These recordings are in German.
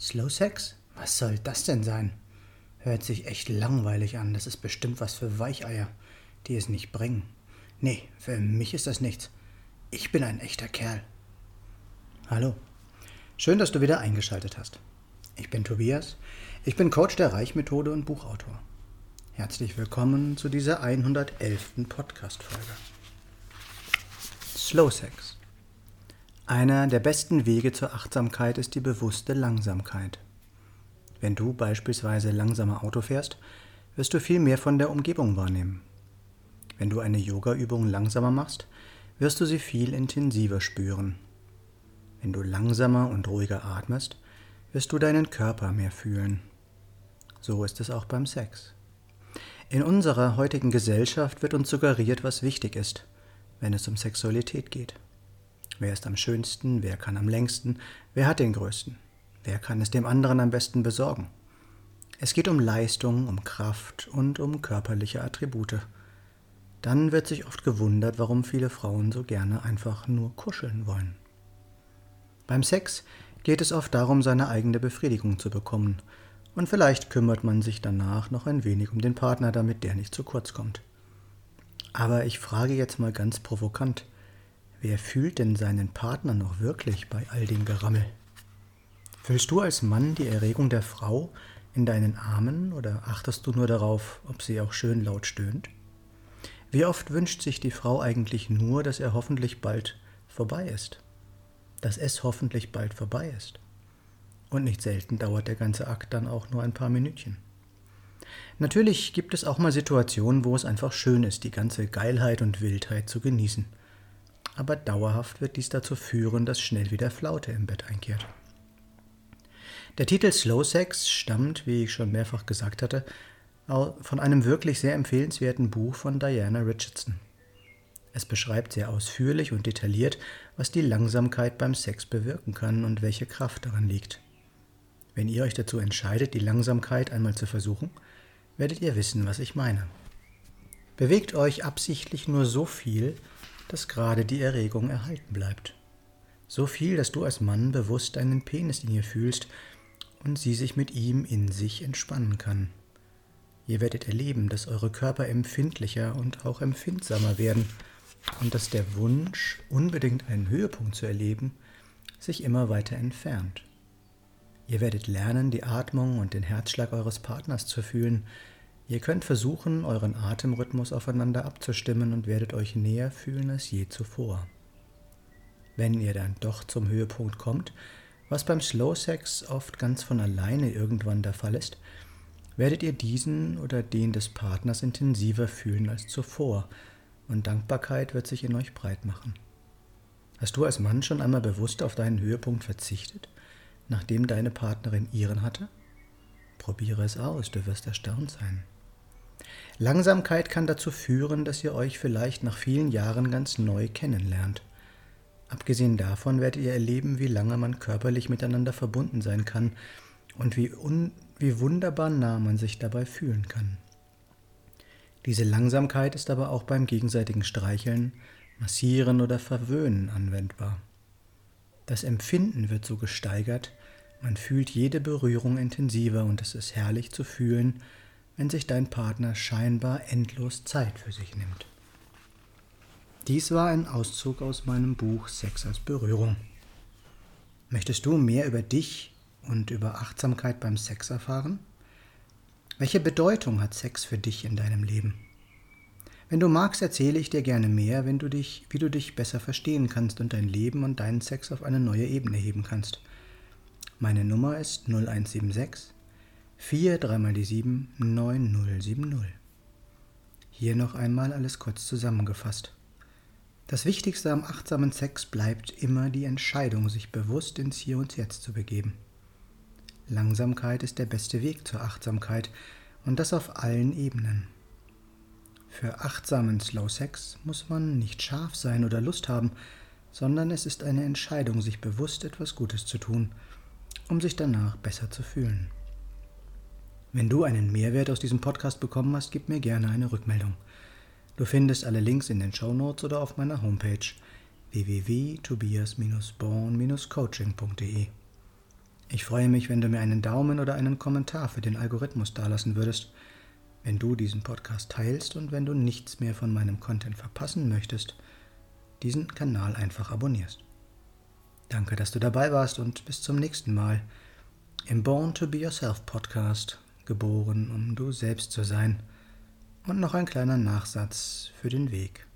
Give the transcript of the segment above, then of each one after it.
Slow Sex? Was soll das denn sein? Hört sich echt langweilig an. Das ist bestimmt was für Weicheier, die es nicht bringen. Nee, für mich ist das nichts. Ich bin ein echter Kerl. Hallo. Schön, dass du wieder eingeschaltet hast. Ich bin Tobias. Ich bin Coach der Reichmethode und Buchautor. Herzlich willkommen zu dieser 111. Podcast-Folge. Slow Sex. Einer der besten Wege zur Achtsamkeit ist die bewusste Langsamkeit. Wenn du beispielsweise langsamer Auto fährst, wirst du viel mehr von der Umgebung wahrnehmen. Wenn du eine Yoga-Übung langsamer machst, wirst du sie viel intensiver spüren. Wenn du langsamer und ruhiger atmest, wirst du deinen Körper mehr fühlen. So ist es auch beim Sex. In unserer heutigen Gesellschaft wird uns suggeriert, was wichtig ist, wenn es um Sexualität geht. Wer ist am schönsten? Wer kann am längsten? Wer hat den größten? Wer kann es dem anderen am besten besorgen? Es geht um Leistung, um Kraft und um körperliche Attribute. Dann wird sich oft gewundert, warum viele Frauen so gerne einfach nur kuscheln wollen. Beim Sex geht es oft darum, seine eigene Befriedigung zu bekommen, und vielleicht kümmert man sich danach noch ein wenig um den Partner, damit der nicht zu kurz kommt. Aber ich frage jetzt mal ganz provokant, Wer fühlt denn seinen Partner noch wirklich bei all dem Gerammel? Fühlst du als Mann die Erregung der Frau in deinen Armen oder achtest du nur darauf, ob sie auch schön laut stöhnt? Wie oft wünscht sich die Frau eigentlich nur, dass er hoffentlich bald vorbei ist? Dass es hoffentlich bald vorbei ist? Und nicht selten dauert der ganze Akt dann auch nur ein paar Minütchen. Natürlich gibt es auch mal Situationen, wo es einfach schön ist, die ganze Geilheit und Wildheit zu genießen aber dauerhaft wird dies dazu führen, dass schnell wieder Flaute im Bett einkehrt. Der Titel Slow Sex stammt, wie ich schon mehrfach gesagt hatte, von einem wirklich sehr empfehlenswerten Buch von Diana Richardson. Es beschreibt sehr ausführlich und detailliert, was die Langsamkeit beim Sex bewirken kann und welche Kraft darin liegt. Wenn ihr euch dazu entscheidet, die Langsamkeit einmal zu versuchen, werdet ihr wissen, was ich meine. Bewegt euch absichtlich nur so viel, dass gerade die Erregung erhalten bleibt. So viel, dass du als Mann bewusst einen Penis in ihr fühlst und sie sich mit ihm in sich entspannen kann. Ihr werdet erleben, dass eure Körper empfindlicher und auch empfindsamer werden und dass der Wunsch, unbedingt einen Höhepunkt zu erleben, sich immer weiter entfernt. Ihr werdet lernen, die Atmung und den Herzschlag eures Partners zu fühlen, Ihr könnt versuchen, euren Atemrhythmus aufeinander abzustimmen und werdet euch näher fühlen als je zuvor. Wenn ihr dann doch zum Höhepunkt kommt, was beim Slow Sex oft ganz von alleine irgendwann der Fall ist, werdet ihr diesen oder den des Partners intensiver fühlen als zuvor und Dankbarkeit wird sich in euch breit machen. Hast du als Mann schon einmal bewusst auf deinen Höhepunkt verzichtet, nachdem deine Partnerin ihren hatte? Probiere es aus, du wirst erstaunt sein. Langsamkeit kann dazu führen, dass ihr euch vielleicht nach vielen Jahren ganz neu kennenlernt. Abgesehen davon werdet ihr erleben, wie lange man körperlich miteinander verbunden sein kann und wie, un wie wunderbar nah man sich dabei fühlen kann. Diese Langsamkeit ist aber auch beim gegenseitigen Streicheln, Massieren oder Verwöhnen anwendbar. Das Empfinden wird so gesteigert, man fühlt jede Berührung intensiver und es ist herrlich zu fühlen, wenn sich dein Partner scheinbar endlos Zeit für sich nimmt. Dies war ein Auszug aus meinem Buch Sex als Berührung. Möchtest du mehr über dich und über Achtsamkeit beim Sex erfahren? Welche Bedeutung hat Sex für dich in deinem Leben? Wenn du magst, erzähle ich dir gerne mehr, wenn du dich, wie du dich besser verstehen kannst und dein Leben und deinen Sex auf eine neue Ebene heben kannst. Meine Nummer ist 0176 4 3 mal die 7 9070. Hier noch einmal alles kurz zusammengefasst. Das Wichtigste am achtsamen Sex bleibt immer die Entscheidung, sich bewusst ins Hier und Jetzt zu begeben. Langsamkeit ist der beste Weg zur Achtsamkeit und das auf allen Ebenen. Für achtsamen Slow Sex muss man nicht scharf sein oder Lust haben, sondern es ist eine Entscheidung, sich bewusst etwas Gutes zu tun, um sich danach besser zu fühlen. Wenn du einen Mehrwert aus diesem Podcast bekommen hast, gib mir gerne eine Rückmeldung. Du findest alle Links in den Show Notes oder auf meiner Homepage www.tobias-born-coaching.de. Ich freue mich, wenn du mir einen Daumen oder einen Kommentar für den Algorithmus dalassen würdest, wenn du diesen Podcast teilst und wenn du nichts mehr von meinem Content verpassen möchtest, diesen Kanal einfach abonnierst. Danke, dass du dabei warst und bis zum nächsten Mal im Born to Be Yourself Podcast, geboren, um du selbst zu sein. Und noch ein kleiner Nachsatz für den Weg.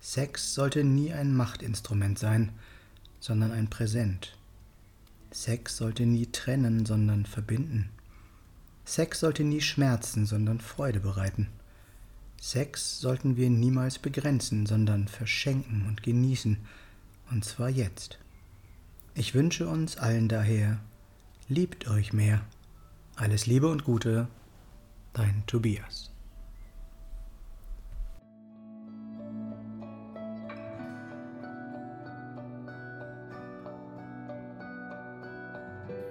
Sex sollte nie ein Machtinstrument sein, sondern ein Präsent. Sex sollte nie trennen, sondern verbinden. Sex sollte nie schmerzen, sondern Freude bereiten. Sex sollten wir niemals begrenzen, sondern verschenken und genießen, und zwar jetzt. Ich wünsche uns allen daher, liebt euch mehr. Alles Liebe und Gute, dein Tobias.